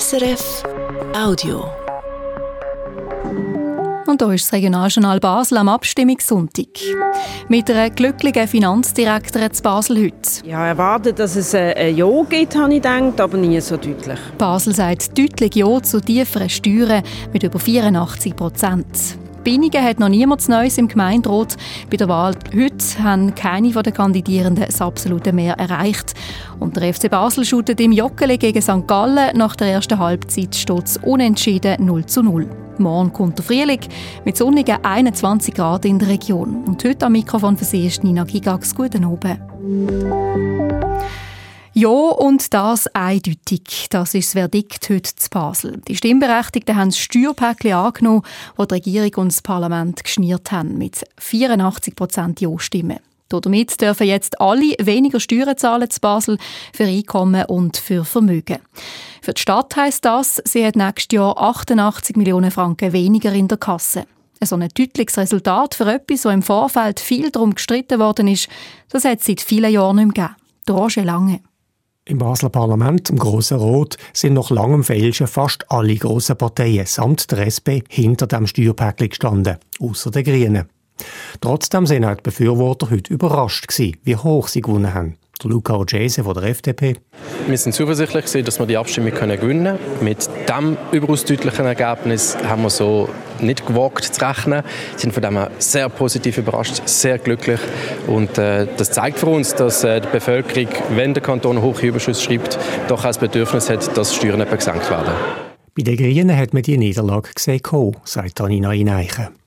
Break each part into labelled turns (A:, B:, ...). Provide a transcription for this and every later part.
A: SRF Audio.
B: Und da ist das Regionaljournal Basel am Abstimmungssonntag. Mit einer glücklichen Finanzdirektorin zu Basel heute.
C: Ja, erwartet, dass es ein Ja gibt, habe ich gedacht, aber nie so deutlich.
B: Basel sagt deutlich Ja zu tieferen Steuern mit über 84 Prozent. Binigen hat noch niemand Neues im Gemeinderat. Bei der Wahl heute haben keine der Kandidierenden das absolute Mehr erreicht. Und der FC Basel shootet im Joggeli gegen St. Gallen. Nach der ersten Halbzeit steht unentschieden 0 zu 0. Morgen kommt der Frühling mit sonnigen 21 Grad in der Region. Und heute am Mikrofon für Sie ist Nina Gigax. Guten Abend. Ja, und das eindeutig. Das ist das Verdikt heute zu Basel. Die Stimmberechtigten haben das Steuerpäckchen angenommen, das die Regierung und das Parlament geschniert haben, mit 84 Prozent Ja-Stimmen. Damit dürfen jetzt alle weniger Steuern zahlen zu Basel für Einkommen und für Vermögen. Für die Stadt heisst das, sie hat nächstes Jahr 88 Millionen Franken weniger in der Kasse. So ein deutliches Resultat für etwas, das im Vorfeld viel darum gestritten worden ist, das hat es seit vielen Jahren nicht mehr gegeben. Roger Lange.
D: Im Basler Parlament, im Grossen Rot, sind nach langem Fälschen fast alle grossen Parteien samt der SP hinter dem Steuerpäckchen gestanden, außer der Grünen. Trotzdem sind auch die Befürworter heute überrascht gewesen, wie hoch sie gewonnen haben. Der Luca Ogese von der FDP.
E: Wir sind zuversichtlich, dass wir die Abstimmung gewinnen können. Mit diesem überaus deutlichen Ergebnis haben wir so nicht gewagt zu rechnen. Wir sind von dem sehr positiv überrascht, sehr glücklich. Und äh, das zeigt für uns, dass äh, die Bevölkerung, wenn der Kanton hohe Überschuss schreibt, doch das Bedürfnis hat, dass Steuern gesenkt werden.
D: Bei den Grünen hat man die Niederlage gesehen, sagt Anina Ineichen.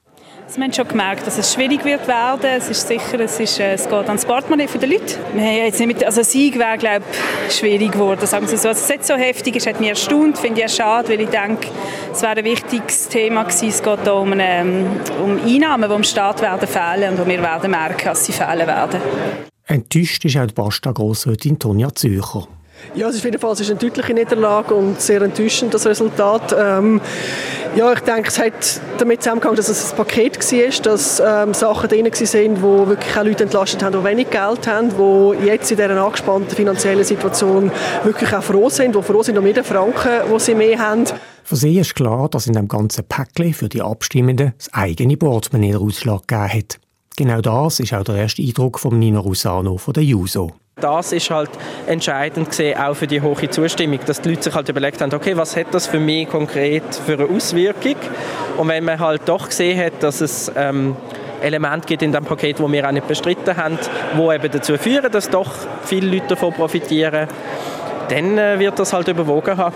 F: Wir haben schon gemerkt, dass es schwierig wird werden. Es ist sicher, es, ist, äh, es geht ans Portemonnaie der Leute. Wir haben jetzt nicht mit, also Sieg wäre, glaube ich, schwierig geworden. Sagen Sie so. Also, es ist nicht so heftig ist, hat mich erstaunt. Finde ich schade, weil ich denke, es wäre ein wichtiges Thema gewesen. Es geht hier um, eine, ähm, um Einnahmen, die im Staat werden fehlen und wir werden merken, dass sie fehlen werden.
D: Enttäuscht ist auch die Basta-Grossrätin Tonja Zürcher.
G: Ja, es ist jedenfalls eine deutliche Niederlage und sehr enttäuschend, das Resultat. Ähm, ja, ich denke, es hat damit zusammengehangen, dass es ein Paket war, dass ähm, Sachen drin waren, wo wirklich auch Leute entlastet haben, die wenig Geld haben, die jetzt in dieser angespannten finanziellen Situation wirklich auch froh sind, die froh sind um jeden Franken, den sie mehr haben.
D: Für sie ist klar, dass in dem ganzen Päckchen für die Abstimmenden das eigene Portemonnaie den Ausschlag gegeben hat. Genau das ist auch der erste Eindruck von Nino Rusano von der JUSO.
H: Das ist halt entscheidend gesehen, auch für die hohe Zustimmung, dass die Leute sich halt überlegt haben, okay, was hat das für mich konkret für eine Auswirkung? Und wenn man halt doch gesehen hat, dass es ähm, Elemente gibt in dem Paket, wo wir auch nicht bestritten haben, wo eben dazu führen, dass doch viele Leute davon profitieren, dann äh, wird das halt überwogen haben.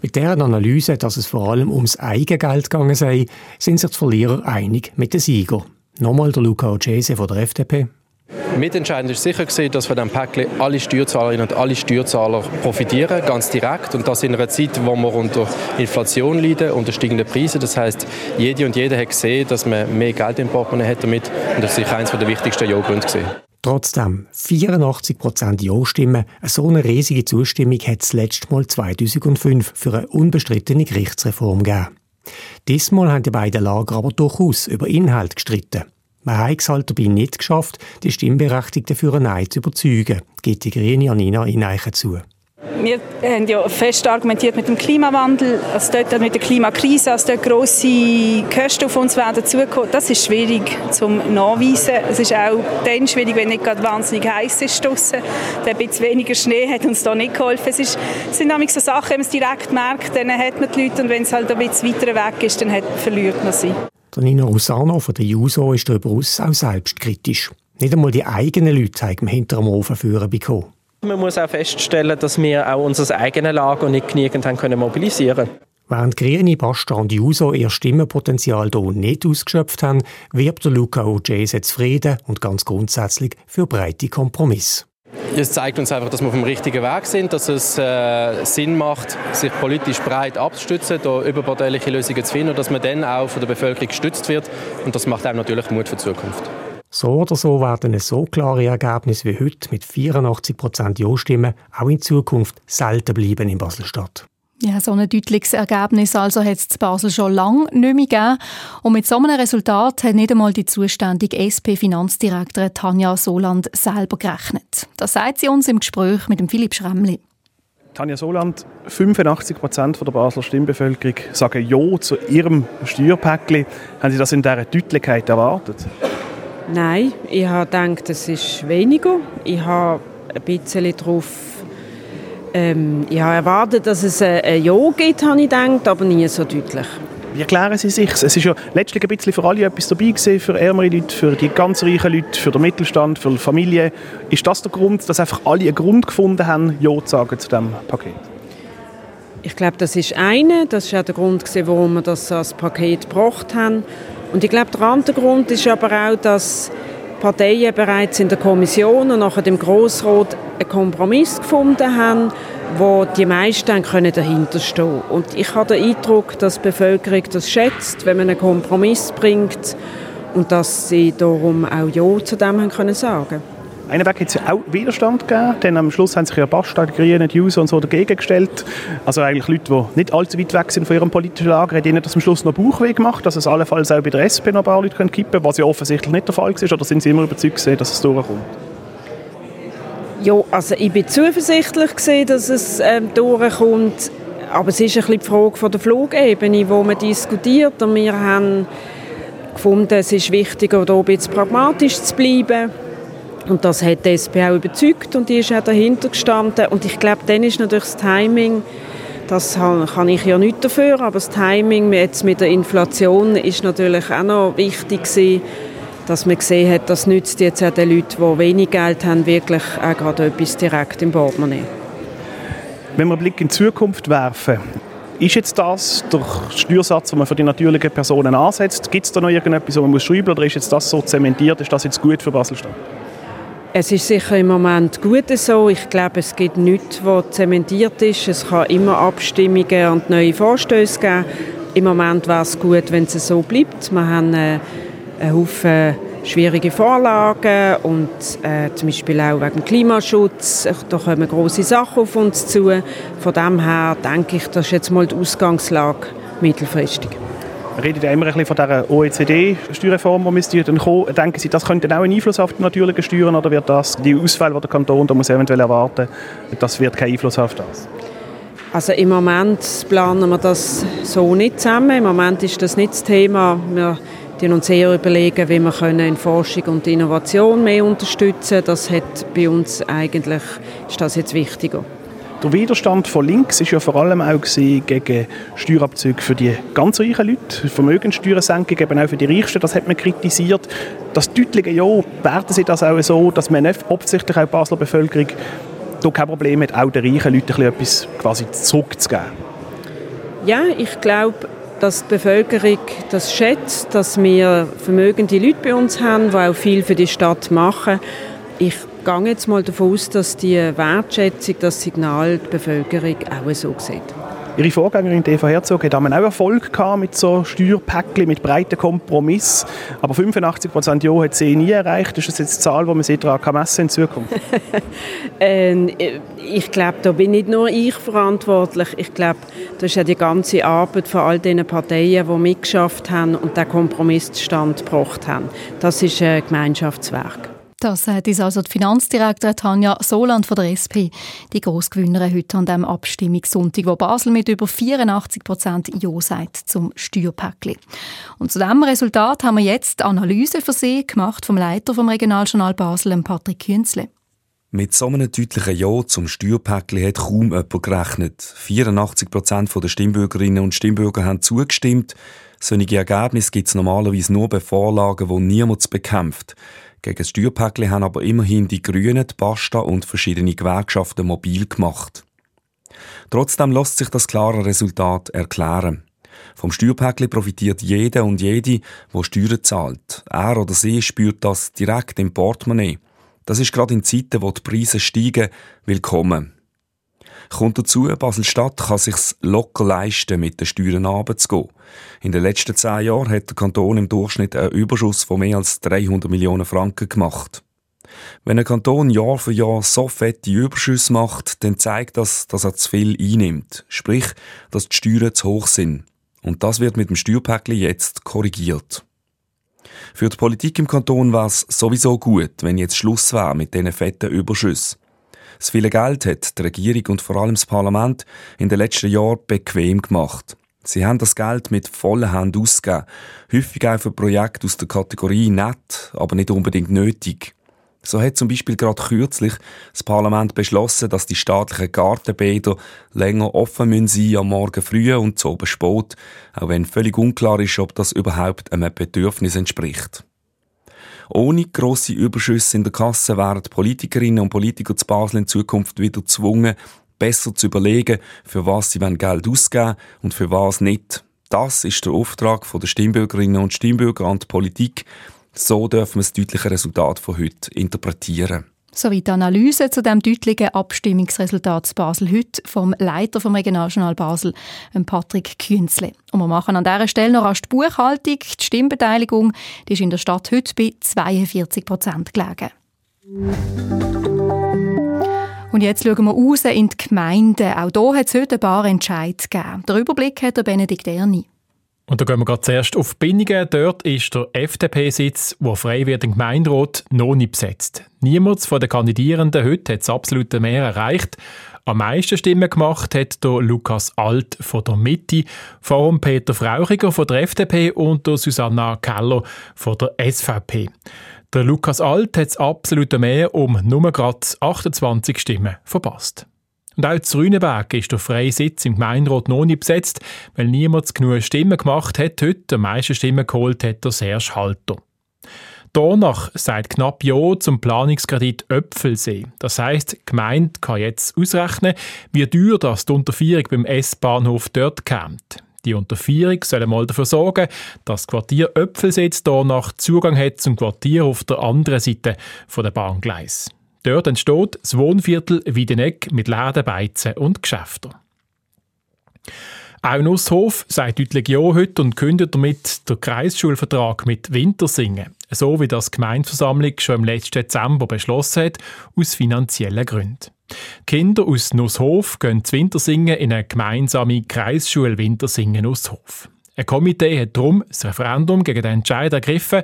D: Mit deren Analyse, dass es vor allem ums Eigengeld gegangen sei, sind sich die Verlierer einig mit den Siegern. Nochmal der Luca Ocese von der FDP.
E: Mitentscheidend ist sicher gewesen, dass von diesem Päckchen alle Steuerzahlerinnen und alle Steuerzahler profitieren, ganz direkt. Und das in einer Zeit, wo wir unter Inflation leiden, unter steigenden Preisen. Das heißt, jede und jeder hat gesehen, dass man mehr Geld im Portemonnaie hat damit. Und das ist sicher eines der wichtigsten Ja-Gründe.
D: Trotzdem, 84% Ja-Stimmen, so eine riesige Zustimmung hat es letztes Mal 2005 für eine unbestrittene Gerichtsreform gegeben. Diesmal haben die beiden Lager aber durchaus über Inhalt gestritten. Man hat es halt dabei nicht geschafft, die Stimmberechtigten für ein Nein zu überzeugen, gibt die grüne Anina Ineichen zu.
F: Wir haben ja fest argumentiert mit dem Klimawandel, also dort mit der Klimakrise, dass dort grosse Kosten auf uns werden zukommen. Das ist schwierig zum Nachweisen. Es ist auch dann schwierig, wenn nicht gerade wahnsinnig heiß ist draussen. Ein bisschen weniger Schnee hat uns da nicht geholfen. Es, ist, es sind nämlich so Sachen, wenn man es direkt merkt, dann hat man die Leute und wenn es halt ein bisschen weiter weg ist, dann hat, verliert man sie.
D: Der Nino Rusano von der JUSO ist darüber aus auch selbstkritisch. Nicht einmal die eigenen Leute haben hinter dem Ofen führen bekommen.
H: Man muss auch feststellen, dass wir auch unser eigenes Lager nicht genügend haben können mobilisieren
D: Während Grüne, Basta und Juso ihr Stimmenpotenzial hier nicht ausgeschöpft haben, wirbt der Luca Ojese zufrieden und ganz grundsätzlich für breite Kompromisse.
E: Es zeigt uns einfach, dass wir auf dem richtigen Weg sind, dass es äh, Sinn macht, sich politisch breit abzustützen, da überparteiliche Lösungen zu finden und dass man dann auch von der Bevölkerung gestützt wird. Und das macht einem natürlich Mut für die Zukunft.
D: So oder so werden es so klare Ergebnisse wie heute mit 84 Prozent Ja-Stimmen auch in Zukunft selten bleiben in Basel-Stadt.
B: Ja, so ein deutliches Ergebnis also hat es in Basel schon lange nicht mehr gegeben. Und mit so einem Resultat hat nicht einmal die zuständige SP-Finanzdirektorin Tanja Soland selber gerechnet. Das sagt sie uns im Gespräch mit dem Philipp Schremli.
I: Tanja Soland, 85 Prozent der Basler Stimmbevölkerung sagen Ja zu ihrem Steuerpäckchen. Haben Sie das in dieser Deutlichkeit erwartet?
C: Nein, ich habe gedacht, es ist weniger. Ich habe ein bisschen darauf ähm, ich habe erwartet, dass es ein Ja gibt, habe ich gedacht, aber nie so deutlich.
I: Wie erklären Sie sich? Es ist ja letztlich ein bisschen für alle etwas dabei gewesen, für ärmere Leute, für die ganz reichen Leute, für den Mittelstand, für die Familie. Ist das der Grund, dass einfach alle einen Grund gefunden haben, Ja zu sagen zu diesem Paket?
C: Ich glaube, das ist eine. Das ist auch der Grund, warum wir das als Paket gebracht haben. Und ich glaube, der andere Grund ist aber auch, dass Parteien bereits in der Kommission und nachher dem Grossrat einen Kompromiss gefunden haben, wo die meisten können dahinter stehen Und ich habe den Eindruck, dass die Bevölkerung das schätzt, wenn man einen Kompromiss bringt und dass sie darum auch Ja zu dem können sagen
I: einen Weg hat es auch Widerstand gegeben, denn am Schluss haben sich ja Basta, die Grünen, die User und so dagegen gestellt. Also eigentlich Leute, die nicht allzu weit weg sind von ihrem politischen Lager, haben ihnen das am Schluss noch Bauchweh gemacht, dass es allenfalls auch bei der SP noch ein paar Leute kippen können, was ja offensichtlich nicht der Fall war. Oder sind Sie immer überzeugt, dass es durchkommt?
C: Ja, also ich bin zuversichtlich gesehen, dass es ähm, durchkommt. Aber es ist ein bisschen die Frage von der Flugebene, wo man diskutiert. Und wir haben gefunden, es ist wichtiger, da ein bisschen pragmatisch zu bleiben. Und das hat die SP auch überzeugt und die ist auch dahinter gestanden. Und ich glaube, dann ist natürlich das Timing, das kann ich ja nicht dafür, aber das Timing jetzt mit der Inflation ist natürlich auch noch wichtig gewesen, dass man gesehen hat, das nützt jetzt auch den Leuten, die wenig Geld haben, wirklich auch gerade etwas direkt im Portemonnaie.
I: Wenn wir einen Blick in die Zukunft werfen, ist jetzt das der Steuersatz, den man für die natürlichen Personen ansetzt? Gibt es da noch irgendetwas, was man muss schreiben oder ist jetzt das so zementiert? Ist das jetzt gut für Baselstadt?
C: Es ist sicher im Moment gut so. Ich glaube, es gibt nichts, was zementiert ist. Es kann immer Abstimmungen und neue Vorstöße geben. Im Moment wäre es gut, wenn es so bleibt. Wir haben äh, einen Haufen schwierige Vorlagen und äh, zum Beispiel auch wegen Klimaschutz. Da kommen große Sachen auf uns zu. Von dem her denke ich, das ist jetzt mal die Ausgangslage mittelfristig.
I: Wir reden ja immer ein bisschen von dieser OECD-Steuerreform, die müsste dann kommen. Denken Sie, das könnte auch einen Einfluss auf die natürlichen Steuern oder wird das, die Ausfälle, die der Kanton da muss eventuell erwarten, das wird keinen Einfluss auf das?
C: Also im Moment planen wir das so nicht zusammen. Im Moment ist das nicht das Thema. Wir die uns eher überlegen, wie wir können in Forschung und Innovation mehr unterstützen können. Das hat bei uns eigentlich, ist das jetzt wichtiger.
I: Der Widerstand von links ist ja vor allem auch gegen Steuerabzüge für die ganz reichen Leute, Vermögenssteuersenkung eben auch für die Reichsten, das hat man kritisiert. Das deutliche Ja, werden Sie das auch so, dass man nicht hauptsächlich auch die Basler Bevölkerung da kein Problem hat, auch den reichen Leuten etwas quasi zurückzugeben?
C: Ja, ich glaube, dass die Bevölkerung das schätzt, dass wir vermögende Leute bei uns haben, die auch viel für die Stadt machen. Ich gehe jetzt mal davon aus, dass die Wertschätzung, das Signal die Bevölkerung auch so sieht.
I: Ihre Vorgängerin Eva Herzog hat auch Erfolg gehabt mit so Steuerpäckchen, mit breiten Kompromiss. Aber 85 Prozent Ja hat sie nie erreicht. Ist das jetzt die Zahl, die man sich daran messen in Zukunft?
C: ähm, ich glaube, da bin nicht nur ich verantwortlich. Ich glaube, das ist ja die ganze Arbeit von all den Parteien, die mitgeschafft haben und den Kompromiss zustande gebracht haben. Das ist ein Gemeinschaftswerk.
B: Das sagt uns also die Finanzdirektorin Tanja Soland von der SP, die Grossgewinnerin heute an dem Abstimmungssonntag, wo Basel mit über 84 Prozent Ja sagt zum Steuerpäckchen. Und zu diesem Resultat haben wir jetzt Analyse für Sie gemacht vom Leiter vom Regionaljournal Basel, Patrick Künzle.
J: Mit so einem deutlichen Ja zum Steuerpäckchen hat kaum jemand gerechnet. 84 Prozent der Stimmbürgerinnen und Stimmbürger haben zugestimmt. Solche Ergebnisse gibt es normalerweise nur bei Vorlagen, die niemand bekämpft. Gegen das Steuerpäckchen haben aber immerhin die Grünen, die Basta und verschiedene Gewerkschaften mobil gemacht. Trotzdem lässt sich das klare Resultat erklären. Vom Steuerpäckchen profitiert jeder und jede, der Steuern zahlt. Er oder sie spürt das direkt im Portemonnaie. Das ist gerade in Zeiten, wo die Preise steigen, willkommen. Kommt dazu, Basel-Stadt kann sich's locker leisten, mit den Steuern runterzugehen. In den letzten zehn Jahren hat der Kanton im Durchschnitt einen Überschuss von mehr als 300 Millionen Franken gemacht. Wenn ein Kanton Jahr für Jahr so fette Überschüsse macht, dann zeigt das, dass er zu viel einnimmt. Sprich, dass die Steuern zu hoch sind. Und das wird mit dem Steuerpäckchen jetzt korrigiert. Für die Politik im Kanton war es sowieso gut, wenn jetzt Schluss war mit diesen fetten Überschüssen. Das viele Geld hat die Regierung und vor allem das Parlament in den letzten Jahren bequem gemacht. Sie haben das Geld mit vollen Händen ausgegeben. Häufig auch für Projekte aus der Kategorie nett, aber nicht unbedingt nötig. So hat zum Beispiel gerade kürzlich das Parlament beschlossen, dass die staatlichen Gartenbäder länger offen müssen am Morgen früh und zu oben spät, auch wenn völlig unklar ist, ob das überhaupt einem Bedürfnis entspricht. Ohne grosse Überschüsse in der Kasse wären Politikerinnen und Politiker zu Basel in Zukunft wieder gezwungen, besser zu überlegen, für was sie Geld ausgeben und für was nicht. Das ist der Auftrag der Stimmbürgerinnen und Stimmbürger an die Politik. So dürfen wir das deutliche Resultat von heute interpretieren.
B: Sowie die Analyse zu dem deutlichen Abstimmungsresultat Basel heute vom Leiter vom Regionaljournal Basel, Patrick Künzle. Und wir machen an dieser Stelle noch rasch die Buchhaltung. Die Stimmbeteiligung die ist in der Stadt heute bei 42 Prozent gelegen. Und jetzt schauen wir raus in die Gemeinden. Auch hier hat es heute ein paar Entscheidungen gegeben. Der Überblick hat der Benedikt Erni.
K: Und da gehen wir gerade zuerst auf Binningen. Dort ist der FDP-Sitz, der frei wird im Gemeinderat, noch nicht besetzt. Niemand von den Kandidierenden heute hat das absolute Mehr erreicht. Am meisten Stimmen gemacht hat der Lukas Alt von der Mitte, vor Peter Frauchiger von der FDP und der Susanna Keller von der SVP. Der Lukas Alt hat das absolute Mehr um nur gerade 28 Stimmen verpasst. Und auch zu Rüneberg ist der freie Sitz im Gemeinderat noch nicht besetzt, weil niemand genug Stimmen gemacht hat. Heute am meisten Stimmen geholt hat der Serge Halter. Danach sagt knapp Ja zum Planungskredit Öpfelsee. Das heisst, die Gemeinde kann jetzt ausrechnen, wie teuer das die Unterführung beim S-Bahnhof dort kommt. Die Unterführung soll einmal dafür sorgen, dass das Quartier Öpfelsee danach Zugang hat zum Quartier auf der anderen Seite der Bahngleis. Dort entsteht das Wohnviertel Wiedeneck mit Läden, Beizen und Geschäften. Auch Nusshof sagt deutlich Ja heute und kündet damit den Kreisschulvertrag mit Wintersingen, so wie das die Gemeindeversammlung schon im letzten Dezember beschlossen hat, aus finanziellen Gründen. Kinder aus Nusshof gehen zu Wintersingen in eine gemeinsame Kreisschule Wintersingen Nusshof. Ein Komitee hat darum das Referendum gegen den Entscheid ergriffen.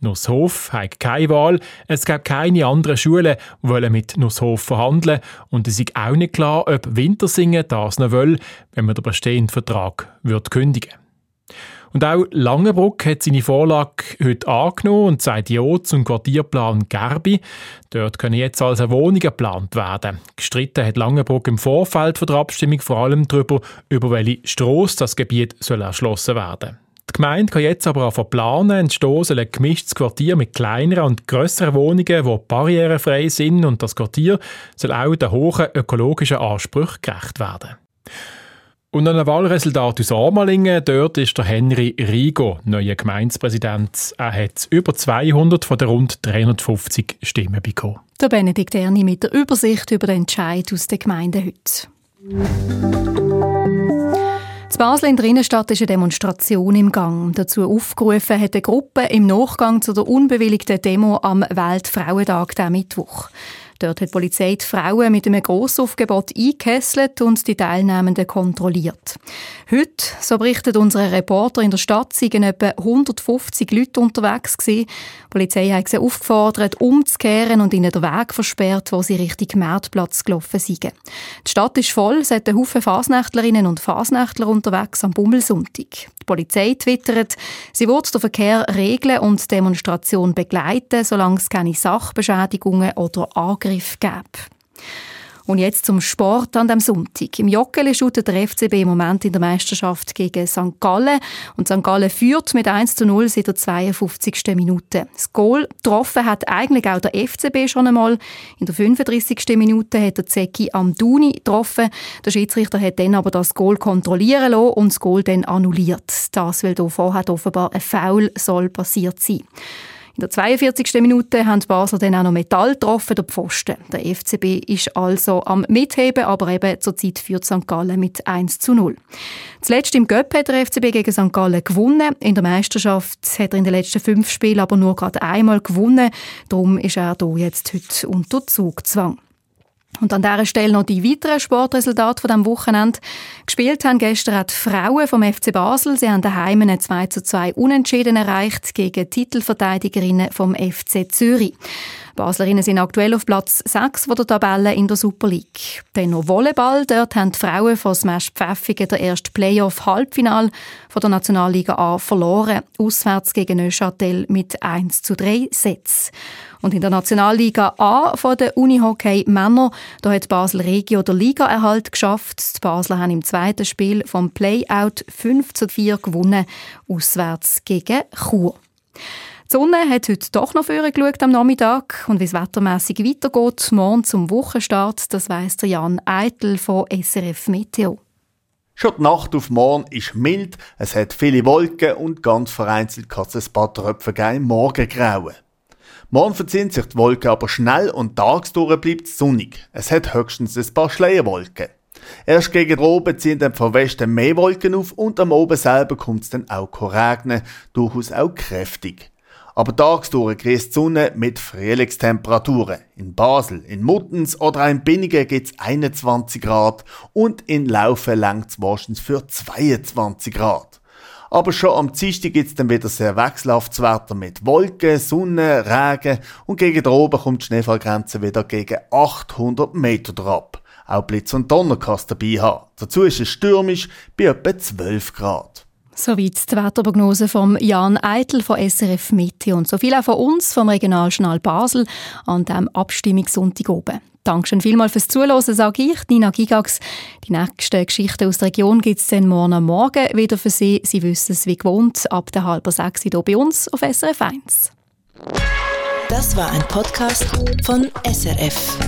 K: Nusshof hat keine Wahl. Es gibt keine anderen Schulen, die mit Nusshof verhandeln Und es ist auch nicht klar, ob Wintersingen das noch will, wenn man den bestehenden Vertrag kündigen und auch Langenbruck hat seine Vorlage heute angenommen und sagt Ja zum Quartierplan Gerbi. Dort können jetzt also Wohnungen geplant werden. Gestritten hat Langenbruck im Vorfeld der Abstimmung vor allem darüber, über welche Strasse das Gebiet soll erschlossen werden die Gemeinde kann jetzt aber auch planen, entstehen soll ein gemischtes Quartier mit kleineren und grösseren Wohnungen, die barrierefrei sind und das Quartier soll auch den hohen ökologischen Ansprüchen gerecht werden. Und an einem Wahlresultat aus Armalingen, dort ist der Henry Rigo neuer Gemeindepräsident. Er hat über 200 von den rund 350 Stimmen bekommen.
B: Der Benedikt Erni mit der Übersicht über den Entscheid aus der Gemeinde heute. In Basel in der Innenstadt ist eine Demonstration im Gang. Dazu aufgerufen hat eine Gruppe im Nachgang zu der unbewilligten Demo am Weltfrauentag diesen Mittwoch. Dort hat die Polizei die Frauen mit einem Grossaufgebot eingekesselt und die Teilnehmenden kontrolliert. Heute, so berichtet unsere Reporter in der Stadt, seien etwa 150 Leute unterwegs gewesen. Die Polizei hat sie aufgefordert, umzukehren und ihnen den Weg versperrt, wo sie Richtung Marktplatz gelaufen sind. Die Stadt ist voll, es hat Haufen Fasnächtlerinnen und Fasnächtler unterwegs am Bummelsonntag. Die Polizei twittert, sie wird den Verkehr regeln und die Demonstration begleiten, solange es keine Sachbeschädigungen oder Angriffe gibt. Und jetzt zum Sport an dem Sonntag. Im Joggeli shootet der FCB im Moment in der Meisterschaft gegen St. Gallen. Und St. Gallen führt mit 1 zu 0 seit der 52. Minute. Das Goal getroffen hat eigentlich auch der FCB schon einmal. In der 35. Minute hat der Zeki Amduni getroffen. Der Schiedsrichter hat dann aber das Goal kontrollieren lassen und das Goal dann annulliert. Das, weil da vorher offenbar ein Foul soll passiert sein. In der 42. Minute haben die Basler dann auch noch Metall getroffen, der Pfosten. Der FCB ist also am Mitheben, aber eben zurzeit führt St. Gallen mit 1 zu 0. Zuletzt im Göpp hat der FCB gegen St. Gallen gewonnen. In der Meisterschaft hat er in den letzten fünf Spielen aber nur gerade einmal gewonnen. Darum ist er hier jetzt heute unter Zugzwang. Und an dieser Stelle noch die weiteren Sportresultate von diesem Wochenende. Gespielt haben gestern auch die Frauen vom FC Basel. Sie haben daheim einen 2 zu 2 Unentschieden erreicht gegen Titelverteidigerinnen vom FC Zürich. Baslerinnen sind aktuell auf Platz 6 von der Tabelle in der Super League. Dann noch Volleyball. Dort haben die Frauen von Smash Pfäffigen der erste Playoff-Halbfinal von der Nationalliga A verloren. Auswärts gegen Neuchâtel mit 1 zu 3 Sätzen. Und in der Nationalliga A von der Unihockey Männer, da hat Basel Regio der Ligaerhalt geschafft. Die Basler haben im zweiten Spiel vom Playout 5 zu 4 gewonnen, auswärts gegen Chur. Die Sonne hat heute doch noch vorher geschaut am Nachmittag und wie es wettermässig weitergeht, morgen zum Wochenstart, das weiss der Jan Eitel von SRF Meteo.
L: Schon die Nacht auf morgen ist mild, es hat viele Wolken und ganz vereinzelt kann es ein paar Tröpfe geben im Morgengrauen. Morgen verziehen sich die Wolken aber schnell und tagsdurch bleibt sonnig. Es hat höchstens ein paar Schleierwolken. Erst gegen oben ziehen dann von Westen mehr Wolken auf und am Oben selber kommt es dann auch regnen, durchaus auch kräftig. Aber tagsdurch grüßt die Sonne mit Frühlingstemperaturen. In Basel, in Muttens oder in Binningen gibt es 21 Grad und in Laufen langt es wahrscheinlich für 22 Grad. Aber schon am Dienstag gibt es dann wieder sehr wechselhaftes Wetter mit Wolken, Sonne, Regen und gegen oben kommt die Schneefallgrenze wieder gegen 800 Meter drauf. Auch Blitz und Donner kannst dabei haben. Dazu ist es stürmisch bei etwa 12 Grad.
B: Soweit die Wetterprognose von Jan Eitel von SRF Mitte und so viel auch von uns vom Regionaljournal Basel an diesem Abstimmungssonntag oben. Dankeschön vielmals fürs Zuhören, sage ich, Nina Gigax. Die nächste Geschichte aus der Region gibt es dann morgen Morgen wieder für Sie. Sie wissen es wie gewohnt, ab der halben sechs hier bei uns auf SRF 1.
A: Das war ein Podcast von SRF.